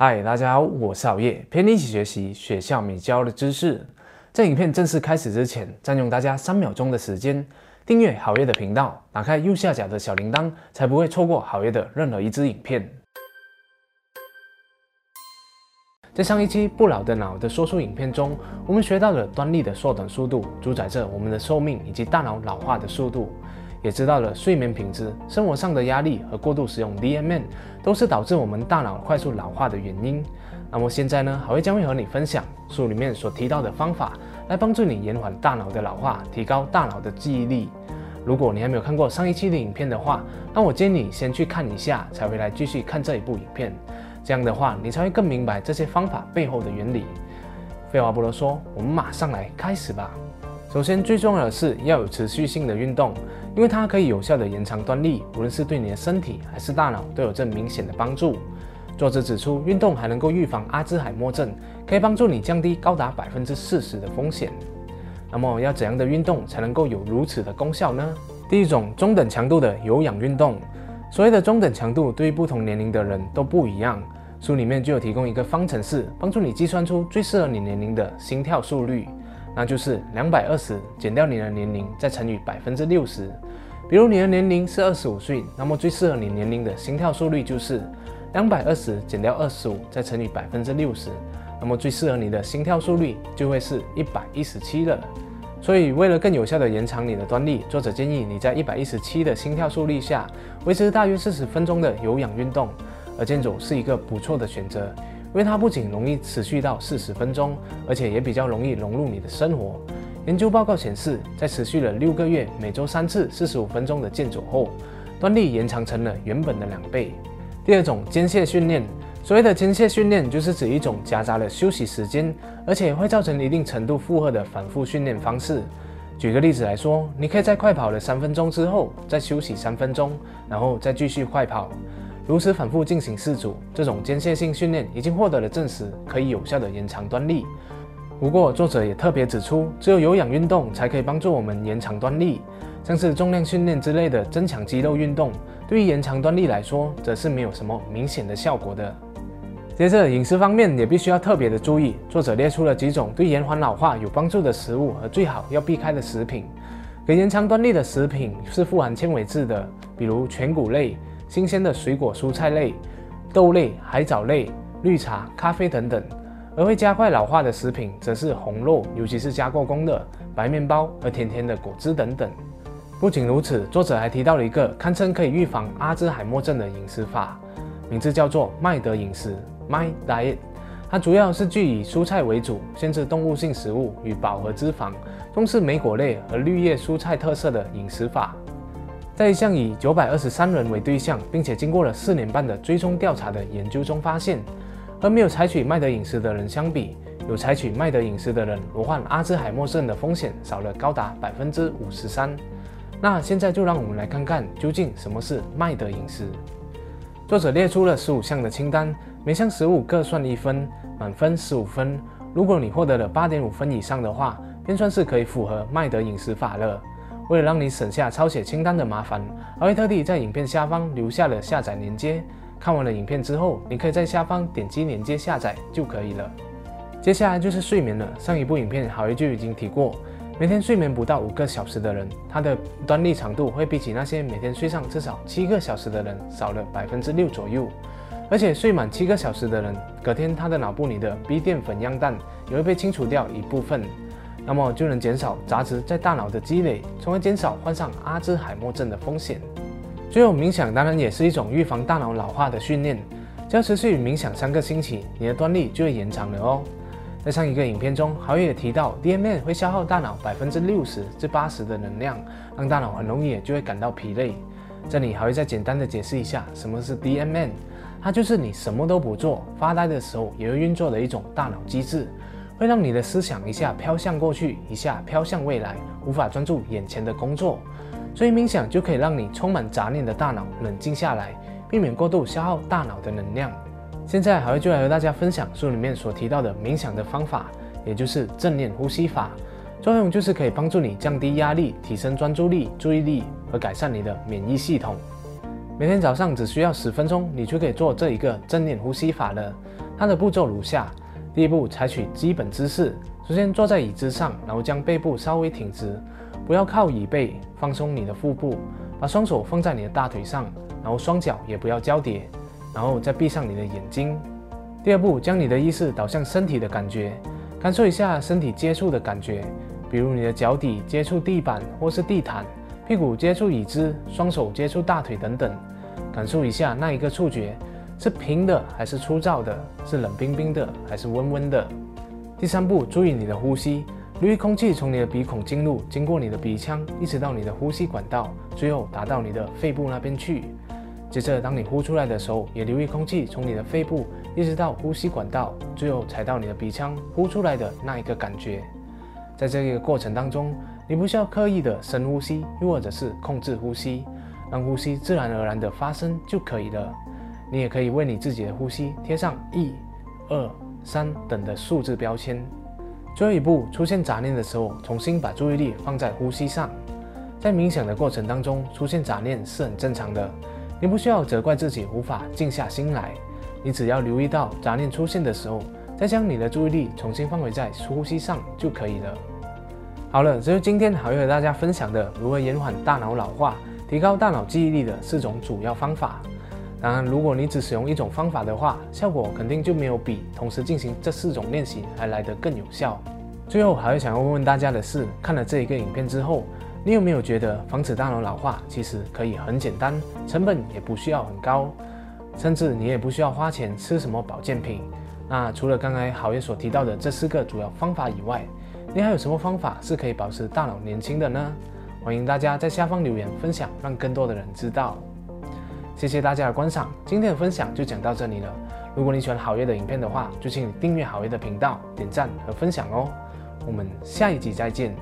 嗨，大家好，我是熬夜，陪你一起学习学校没教的知识。在影片正式开始之前，占用大家三秒钟的时间，订阅好夜的频道，打开右下角的小铃铛，才不会错过好夜的任何一支影片。在上一期不老的脑的说书影片中，我们学到了端粒的缩短速度主宰着我们的寿命以及大脑老化的速度。也知道了睡眠品质、生活上的压力和过度使用 DMN 都是导致我们大脑快速老化的原因。那么现在呢，好会将会和你分享书里面所提到的方法，来帮助你延缓大脑的老化，提高大脑的记忆力。如果你还没有看过上一期的影片的话，那我建议你先去看一下，才会来继续看这一部影片。这样的话，你才会更明白这些方法背后的原理。废话不多说，我们马上来开始吧。首先，最重要的是要有持续性的运动。因为它可以有效的延长端粒，无论是对你的身体还是大脑都有着明显的帮助。作者指出，运动还能够预防阿兹海默症，可以帮助你降低高达百分之四十的风险。那么要怎样的运动才能够有如此的功效呢？第一种，中等强度的有氧运动。所谓的中等强度，对于不同年龄的人都不一样。书里面就有提供一个方程式，帮助你计算出最适合你年龄的心跳速率。那就是两百二十减掉你的年龄，再乘以百分之六十。比如你的年龄是二十五岁，那么最适合你年龄的心跳速率就是两百二十减掉二十五，再乘以百分之六十。那么最适合你的心跳速率就会是一百一十七了。所以为了更有效地延长你的端粒，作者建议你在一百一十七的心跳速率下维持大约四十分钟的有氧运动，而健走是一个不错的选择。因为它不仅容易持续到四十分钟，而且也比较容易融入你的生活。研究报告显示，在持续了六个月、每周三次四十五分钟的健走后，端粒延长成了原本的两倍。第二种间歇训练，所谓的间歇训练就是指一种夹杂了休息时间，而且会造成一定程度负荷的反复训练方式。举个例子来说，你可以在快跑了三分钟之后，再休息三分钟，然后再继续快跑。如此反复进行四组，这种间歇性训练已经获得了证实，可以有效的延长端粒。不过，作者也特别指出，只有有氧运动才可以帮助我们延长端粒，像是重量训练之类的增强肌肉运动，对于延长端粒来说，则是没有什么明显的效果的。接着，饮食方面也必须要特别的注意，作者列出了几种对延缓老化有帮助的食物和最好要避开的食品。可延长端粒的食品是富含纤维质的，比如全谷类。新鲜的水果、蔬菜类、豆类、海藻类、绿茶、咖啡等等，而会加快老化的食品则是红肉，尤其是加过工的白面包和甜甜的果汁等等。不仅如此，作者还提到了一个堪称可以预防阿兹海默症的饮食法，名字叫做麦德饮食 （My Diet）。它主要是据以蔬菜为主，限制动物性食物与饱和脂肪，重视莓果类和绿叶蔬菜特色的饮食法。在一项以九百二十三人为对象，并且经过了四年半的追踪调查的研究中发现，和没有采取麦德饮食的人相比，有采取麦德饮食的人，罹患阿兹海默症的风险少了高达百分之五十三。那现在就让我们来看看究竟什么是麦德饮食。作者列出了十五项的清单，每项食物各算一分，满分十五分。如果你获得了八点五分以上的话，便算是可以符合麦德饮食法了。为了让你省下抄写清单的麻烦，还会特地在影片下方留下了下载链接。看完了影片之后，你可以在下方点击链接下载就可以了。接下来就是睡眠了。上一部影片好一就已经提过，每天睡眠不到五个小时的人，他的端粒长度会比起那些每天睡上至少七个小时的人少了百分之六左右。而且睡满七个小时的人，隔天他的脑部里的 B 淀粉样蛋也会被清除掉一部分。那么就能减少杂质在大脑的积累，从而减少患上阿兹海默症的风险。最后，冥想当然也是一种预防大脑老化的训练。只要持续冥想三个星期，你的端粒就会延长了哦。在上一个影片中，豪也提到，DMN 会消耗大脑百分之六十至八十的能量，让大脑很容易就会感到疲累。这里还会再简单的解释一下什么是 DMN，它就是你什么都不做，发呆的时候也会运作的一种大脑机制。会让你的思想一下飘向过去，一下飘向未来，无法专注眼前的工作。所以冥想就可以让你充满杂念的大脑冷静下来，避免过度消耗大脑的能量。现在，海威就来和大家分享书里面所提到的冥想的方法，也就是正念呼吸法。作用就是可以帮助你降低压力，提升专注力、注意力和改善你的免疫系统。每天早上只需要十分钟，你就可以做这一个正念呼吸法了。它的步骤如下：第一步，采取基本姿势，首先坐在椅子上，然后将背部稍微挺直，不要靠椅背，放松你的腹部，把双手放在你的大腿上，然后双脚也不要交叠，然后再闭上你的眼睛。第二步，将你的意识导向身体的感觉，感受一下身体接触的感觉，比如你的脚底接触地板或是地毯，屁股接触椅子，双手接触大腿等等，感受一下那一个触觉。是平的还是粗糙的？是冷冰冰的还是温温的？第三步，注意你的呼吸，留意空气从你的鼻孔进入，经过你的鼻腔，一直到你的呼吸管道，最后达到你的肺部那边去。接着，当你呼出来的时候，也留意空气从你的肺部一直到呼吸管道，最后才到你的鼻腔呼出来的那一个感觉。在这个过程当中，你不需要刻意的深呼吸，又或者是控制呼吸，让呼吸自然而然的发生就可以了。你也可以为你自己的呼吸贴上一、二、三等的数字标签。最后一步，出现杂念的时候，重新把注意力放在呼吸上。在冥想的过程当中，出现杂念是很正常的，你不需要责怪自己无法静下心来。你只要留意到杂念出现的时候，再将你的注意力重新放回在呼吸上就可以了。好了，这是今天好友和大家分享的如何延缓大脑老化、提高大脑记忆力的四种主要方法。当然，如果你只使用一种方法的话，效果肯定就没有比同时进行这四种练习还来得更有效。最后，还会想要问问大家的是，看了这一个影片之后，你有没有觉得防止大脑老化其实可以很简单，成本也不需要很高，甚至你也不需要花钱吃什么保健品？那除了刚才好爷所提到的这四个主要方法以外，你还有什么方法是可以保持大脑年轻的呢？欢迎大家在下方留言分享，让更多的人知道。谢谢大家的观赏，今天的分享就讲到这里了。如果你喜欢好月的影片的话，就请你订阅好月的频道、点赞和分享哦。我们下一集再见。